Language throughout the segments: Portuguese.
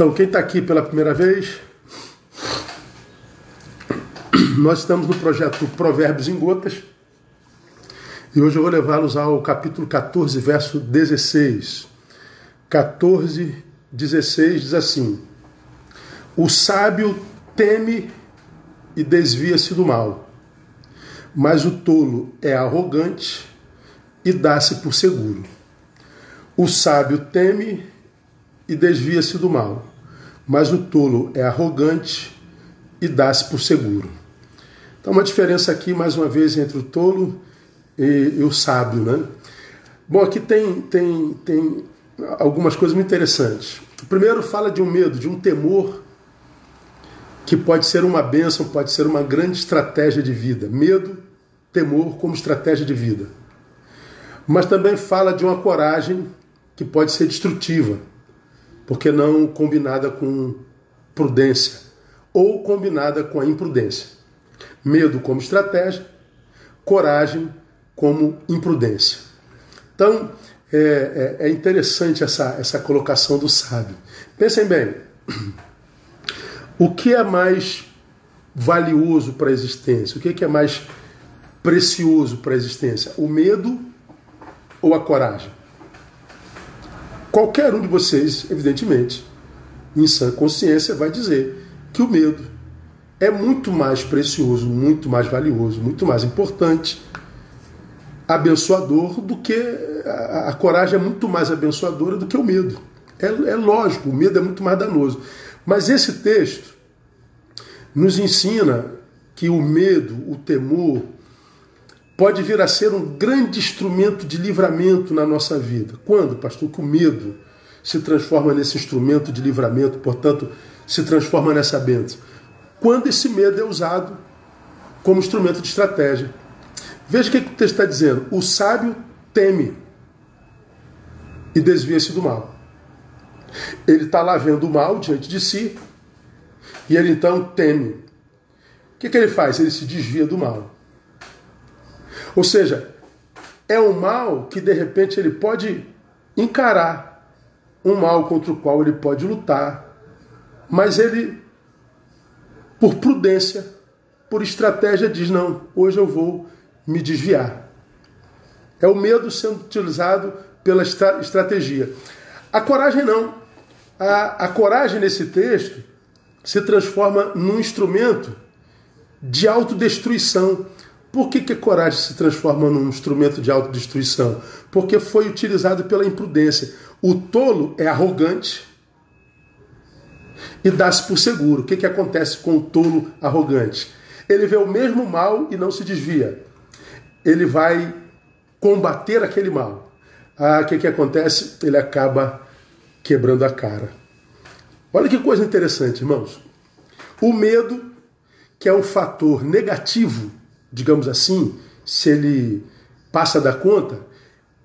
Então, quem está aqui pela primeira vez, nós estamos no projeto Provérbios em Gotas e hoje eu vou levá-los ao capítulo 14, verso 16. 14, 16 diz assim: O sábio teme e desvia-se do mal, mas o tolo é arrogante e dá-se por seguro. O sábio teme e desvia-se do mal, mas o tolo é arrogante e dá-se por seguro. Então, uma diferença aqui, mais uma vez, entre o tolo e, e o sábio, né? Bom, aqui tem, tem, tem algumas coisas muito interessantes. O primeiro fala de um medo, de um temor que pode ser uma bênção, pode ser uma grande estratégia de vida. Medo, temor como estratégia de vida. Mas também fala de uma coragem que pode ser destrutiva, porque não combinada com prudência ou combinada com a imprudência. Medo como estratégia, coragem como imprudência. Então, é, é, é interessante essa, essa colocação do sábio. Pensem bem, o que é mais valioso para a existência? O que é mais precioso para a existência? O medo ou a coragem? Qualquer um de vocês, evidentemente, em sã consciência, vai dizer que o medo é muito mais precioso, muito mais valioso, muito mais importante, abençoador do que a, a coragem é muito mais abençoadora do que o medo. É, é lógico, o medo é muito mais danoso. Mas esse texto nos ensina que o medo, o temor, pode vir a ser um grande instrumento de livramento na nossa vida. Quando, pastor, que o medo se transforma nesse instrumento de livramento, portanto, se transforma nessa bênção? Quando esse medo é usado como instrumento de estratégia. Veja o que, o texto está dizendo. O sábio teme e desvia-se do mal. Ele está lá vendo o mal diante de si e ele então teme. O que, que ele faz? Ele se desvia do mal. Ou seja, é um mal que de repente ele pode encarar, um mal contra o qual ele pode lutar, mas ele, por prudência, por estratégia, diz: não, hoje eu vou me desviar. É o medo sendo utilizado pela estra estratégia. A coragem não. A, a coragem nesse texto se transforma num instrumento de autodestruição. Por que, que a coragem se transforma num instrumento de autodestruição? Porque foi utilizado pela imprudência. O tolo é arrogante e dá-se por seguro. O que, que acontece com o tolo arrogante? Ele vê o mesmo mal e não se desvia. Ele vai combater aquele mal. Ah, o que, que acontece? Ele acaba quebrando a cara. Olha que coisa interessante, irmãos. O medo, que é um fator negativo digamos assim, se ele passa da conta,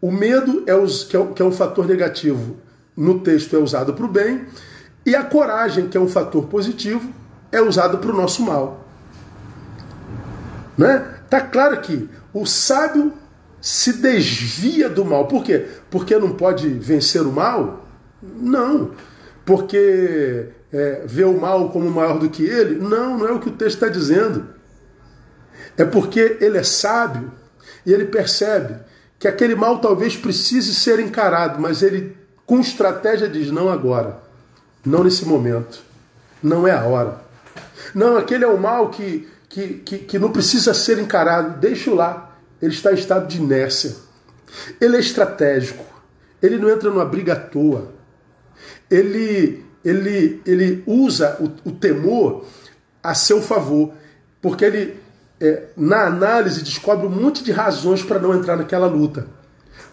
o medo é, os, que, é, que é um fator negativo no texto é usado para o bem, e a coragem, que é um fator positivo, é usado para o nosso mal. Né? Tá claro que o sábio se desvia do mal. Por quê? Porque não pode vencer o mal? Não. Porque é, vê o mal como maior do que ele? Não, não é o que o texto está dizendo. É porque ele é sábio e ele percebe que aquele mal talvez precise ser encarado, mas ele, com estratégia, diz: não agora, não nesse momento, não é a hora. Não, aquele é o mal que, que, que, que não precisa ser encarado, deixa-o lá, ele está em estado de inércia. Ele é estratégico, ele não entra numa briga à toa. Ele, ele, ele usa o, o temor a seu favor, porque ele, é, na análise, descobre um monte de razões para não entrar naquela luta.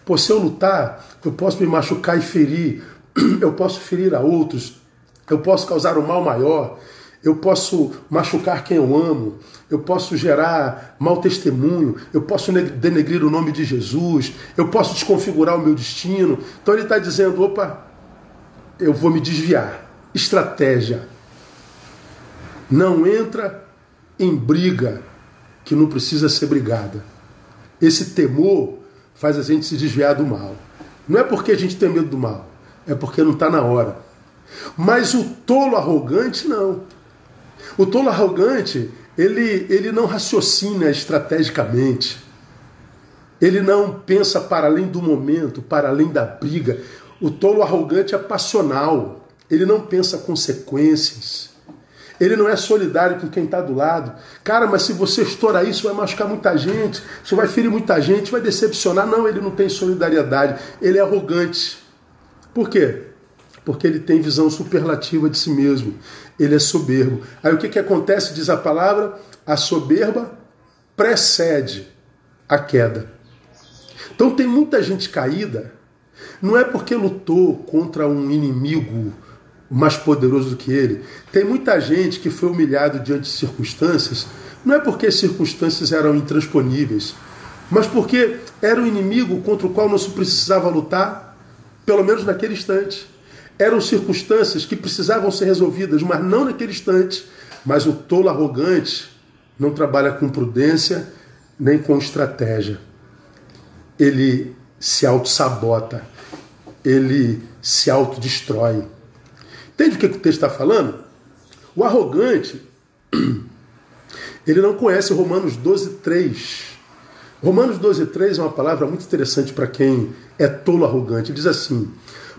Pô, se eu lutar, eu posso me machucar e ferir, eu posso ferir a outros, eu posso causar um mal maior, eu posso machucar quem eu amo, eu posso gerar mau testemunho, eu posso denegrir o nome de Jesus, eu posso desconfigurar o meu destino. Então ele está dizendo: opa, eu vou me desviar. Estratégia. Não entra em briga que não precisa ser brigada. Esse temor faz a gente se desviar do mal. Não é porque a gente tem medo do mal, é porque não está na hora. Mas o tolo arrogante, não. O tolo arrogante, ele, ele não raciocina estrategicamente. Ele não pensa para além do momento, para além da briga. O tolo arrogante é passional. Ele não pensa consequências. Ele não é solidário com quem está do lado. Cara, mas se você estourar isso, vai machucar muita gente, isso vai ferir muita gente, vai decepcionar. Não, ele não tem solidariedade. Ele é arrogante. Por quê? Porque ele tem visão superlativa de si mesmo. Ele é soberbo. Aí o que, que acontece, diz a palavra? A soberba precede a queda. Então tem muita gente caída, não é porque lutou contra um inimigo mais poderoso do que ele. Tem muita gente que foi humilhado diante de circunstâncias, não é porque as circunstâncias eram intransponíveis, mas porque era um inimigo contra o qual não se precisava lutar, pelo menos naquele instante. Eram circunstâncias que precisavam ser resolvidas, mas não naquele instante. Mas o tolo arrogante não trabalha com prudência nem com estratégia. Ele se auto-sabota, ele se autodestrói. Entende o que o texto está falando? O arrogante, ele não conhece Romanos 12, 3. Romanos 12, 3 é uma palavra muito interessante para quem é tolo arrogante. Ele diz assim: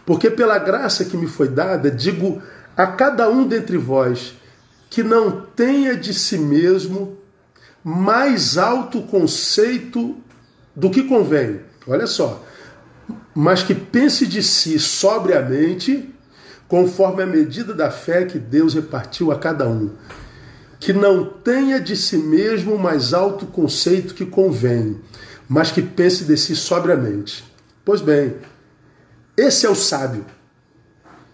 Porque pela graça que me foi dada, digo a cada um dentre vós que não tenha de si mesmo mais alto conceito do que convém. Olha só. Mas que pense de si sobriamente conforme a medida da fé que Deus repartiu a cada um. Que não tenha de si mesmo o mais alto conceito que convém, mas que pense de si sobriamente. Pois bem, esse é o sábio,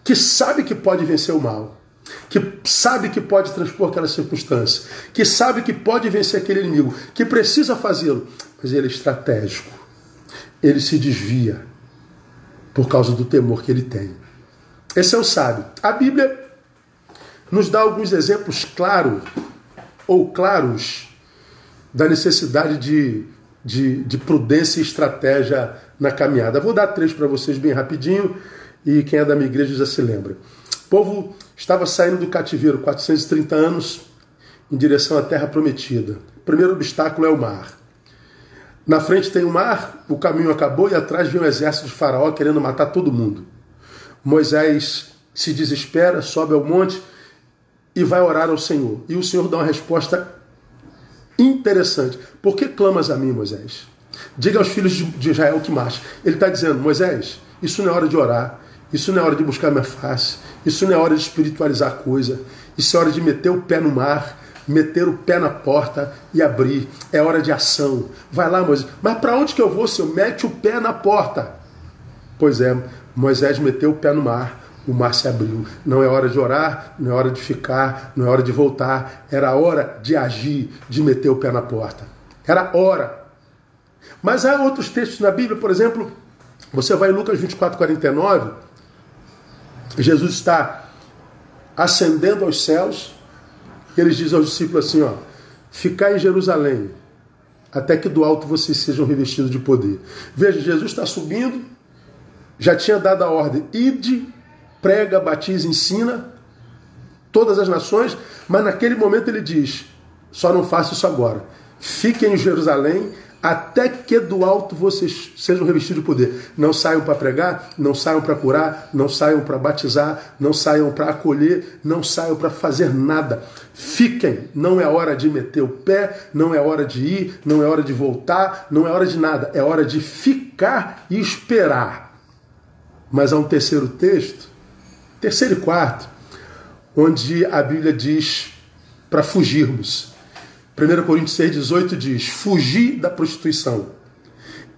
que sabe que pode vencer o mal, que sabe que pode transpor aquela circunstância, que sabe que pode vencer aquele inimigo, que precisa fazê-lo, mas ele é estratégico. Ele se desvia por causa do temor que ele tem. Esse é o sábio. A Bíblia nos dá alguns exemplos claros ou claros da necessidade de, de, de prudência e estratégia na caminhada. Vou dar três para vocês bem rapidinho e quem é da minha igreja já se lembra. O povo estava saindo do cativeiro 430 anos em direção à terra prometida. O primeiro obstáculo é o mar. Na frente tem o mar, o caminho acabou e atrás vem o exército de Faraó querendo matar todo mundo. Moisés se desespera, sobe ao monte e vai orar ao Senhor. E o Senhor dá uma resposta interessante. Por que clamas a mim, Moisés? Diga aos filhos de Israel que marcha. Ele está dizendo, Moisés, isso não é hora de orar, isso não é hora de buscar minha face, isso não é hora de espiritualizar coisa, isso é hora de meter o pé no mar, meter o pé na porta e abrir. É hora de ação. Vai lá, Moisés. Mas para onde que eu vou, Senhor? Mete o pé na porta. Pois é, Moisés meteu o pé no mar, o mar se abriu. Não é hora de orar, não é hora de ficar, não é hora de voltar. Era hora de agir, de meter o pé na porta. Era hora. Mas há outros textos na Bíblia, por exemplo, você vai em Lucas 24, 49, Jesus está ascendendo aos céus, e ele diz aos discípulos assim: ó, ficai em Jerusalém, até que do alto vocês sejam revestidos de poder. Veja, Jesus está subindo, já tinha dado a ordem: ide, prega, batiza, ensina todas as nações, mas naquele momento ele diz: só não faça isso agora. Fiquem em Jerusalém até que do alto vocês sejam revestidos de poder. Não saiam para pregar, não saiam para curar, não saiam para batizar, não saiam para acolher, não saiam para fazer nada. Fiquem, não é hora de meter o pé, não é hora de ir, não é hora de voltar, não é hora de nada, é hora de ficar e esperar. Mas há um terceiro texto, terceiro e quarto, onde a Bíblia diz para fugirmos. 1 Coríntios 6,18 diz: fugir da prostituição.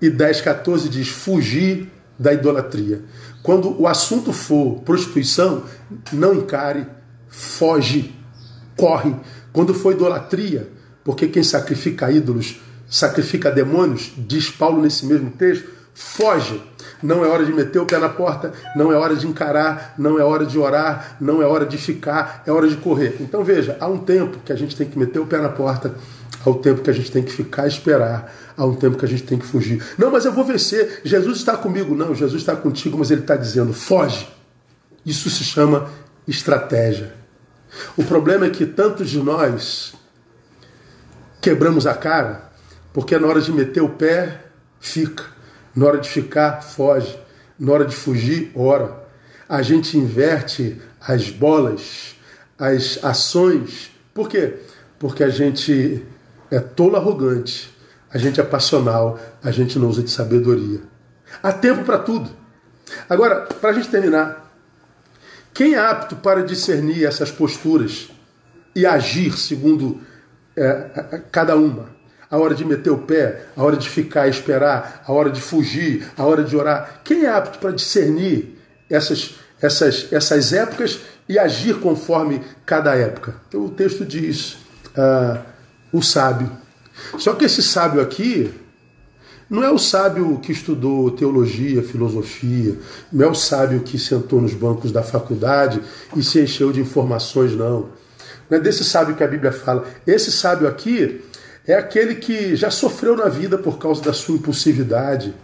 E 10,14 diz: fugir da idolatria. Quando o assunto for prostituição, não encare, foge, corre. Quando for idolatria, porque quem sacrifica ídolos sacrifica demônios, diz Paulo nesse mesmo texto, foge. Não é hora de meter o pé na porta, não é hora de encarar, não é hora de orar, não é hora de ficar, é hora de correr. Então veja, há um tempo que a gente tem que meter o pé na porta, há um tempo que a gente tem que ficar e esperar, há um tempo que a gente tem que fugir. Não, mas eu vou vencer, Jesus está comigo. Não, Jesus está contigo, mas ele está dizendo: foge. Isso se chama estratégia. O problema é que tantos de nós quebramos a cara porque na hora de meter o pé, fica. Na hora de ficar, foge. Na hora de fugir, ora. A gente inverte as bolas, as ações. Por quê? Porque a gente é tolo arrogante, a gente é passional, a gente não usa de sabedoria. Há tempo para tudo. Agora, para a gente terminar, quem é apto para discernir essas posturas e agir segundo é, cada uma? A hora de meter o pé, a hora de ficar e esperar, a hora de fugir, a hora de orar. Quem é apto para discernir essas, essas, essas épocas e agir conforme cada época? Então, o texto diz: uh, o sábio. Só que esse sábio aqui, não é o sábio que estudou teologia, filosofia, não é o sábio que sentou nos bancos da faculdade e se encheu de informações, não. Não é desse sábio que a Bíblia fala. Esse sábio aqui é aquele que já sofreu na vida por causa da sua impulsividade,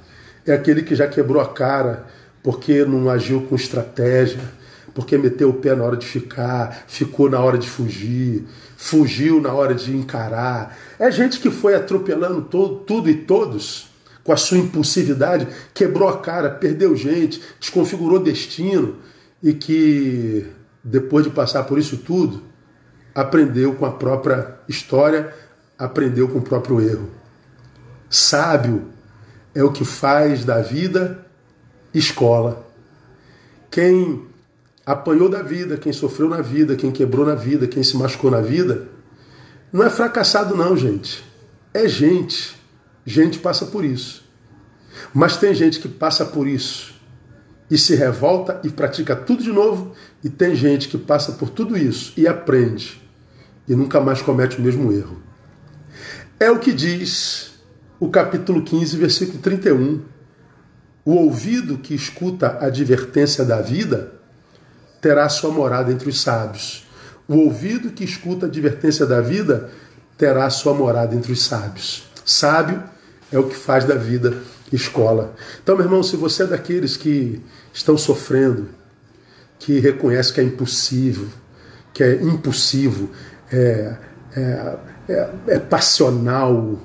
é aquele que já quebrou a cara porque não agiu com estratégia, porque meteu o pé na hora de ficar, ficou na hora de fugir, fugiu na hora de encarar. É gente que foi atropelando todo, tudo e todos com a sua impulsividade, quebrou a cara, perdeu gente, desconfigurou destino e que, depois de passar por isso tudo, aprendeu com a própria história, aprendeu com o próprio erro. Sábio é o que faz da vida escola. Quem apanhou da vida, quem sofreu na vida, quem quebrou na vida, quem se machucou na vida, não é fracassado, não, gente. É gente Gente passa por isso. Mas tem gente que passa por isso e se revolta e pratica tudo de novo, e tem gente que passa por tudo isso e aprende e nunca mais comete o mesmo erro. É o que diz o capítulo 15, versículo 31. O ouvido que escuta a advertência da vida terá sua morada entre os sábios. O ouvido que escuta a advertência da vida terá sua morada entre os sábios. Sábio é o que faz da vida escola. Então, meu irmão, se você é daqueles que estão sofrendo, que reconhece que é impossível, que é impulsivo, é, é, é, é passional,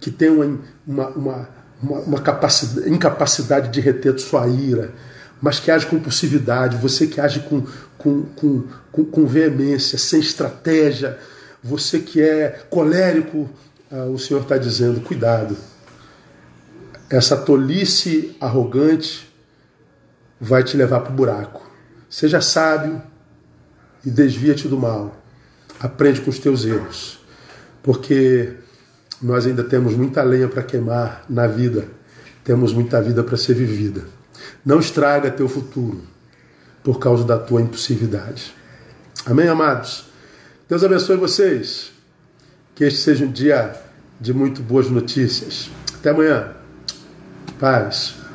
que tem uma, uma, uma, uma capacidade, incapacidade de reter sua ira, mas que age com impulsividade, você que age com, com, com, com, com veemência, sem estratégia, você que é colérico, ah, o Senhor está dizendo: cuidado essa tolice arrogante vai te levar para o buraco. Seja sábio e desvia-te do mal. Aprende com os teus erros, porque nós ainda temos muita lenha para queimar na vida, temos muita vida para ser vivida. Não estraga teu futuro por causa da tua impulsividade. Amém, amados? Deus abençoe vocês. Que este seja um dia de muito boas notícias. Até amanhã. Paz.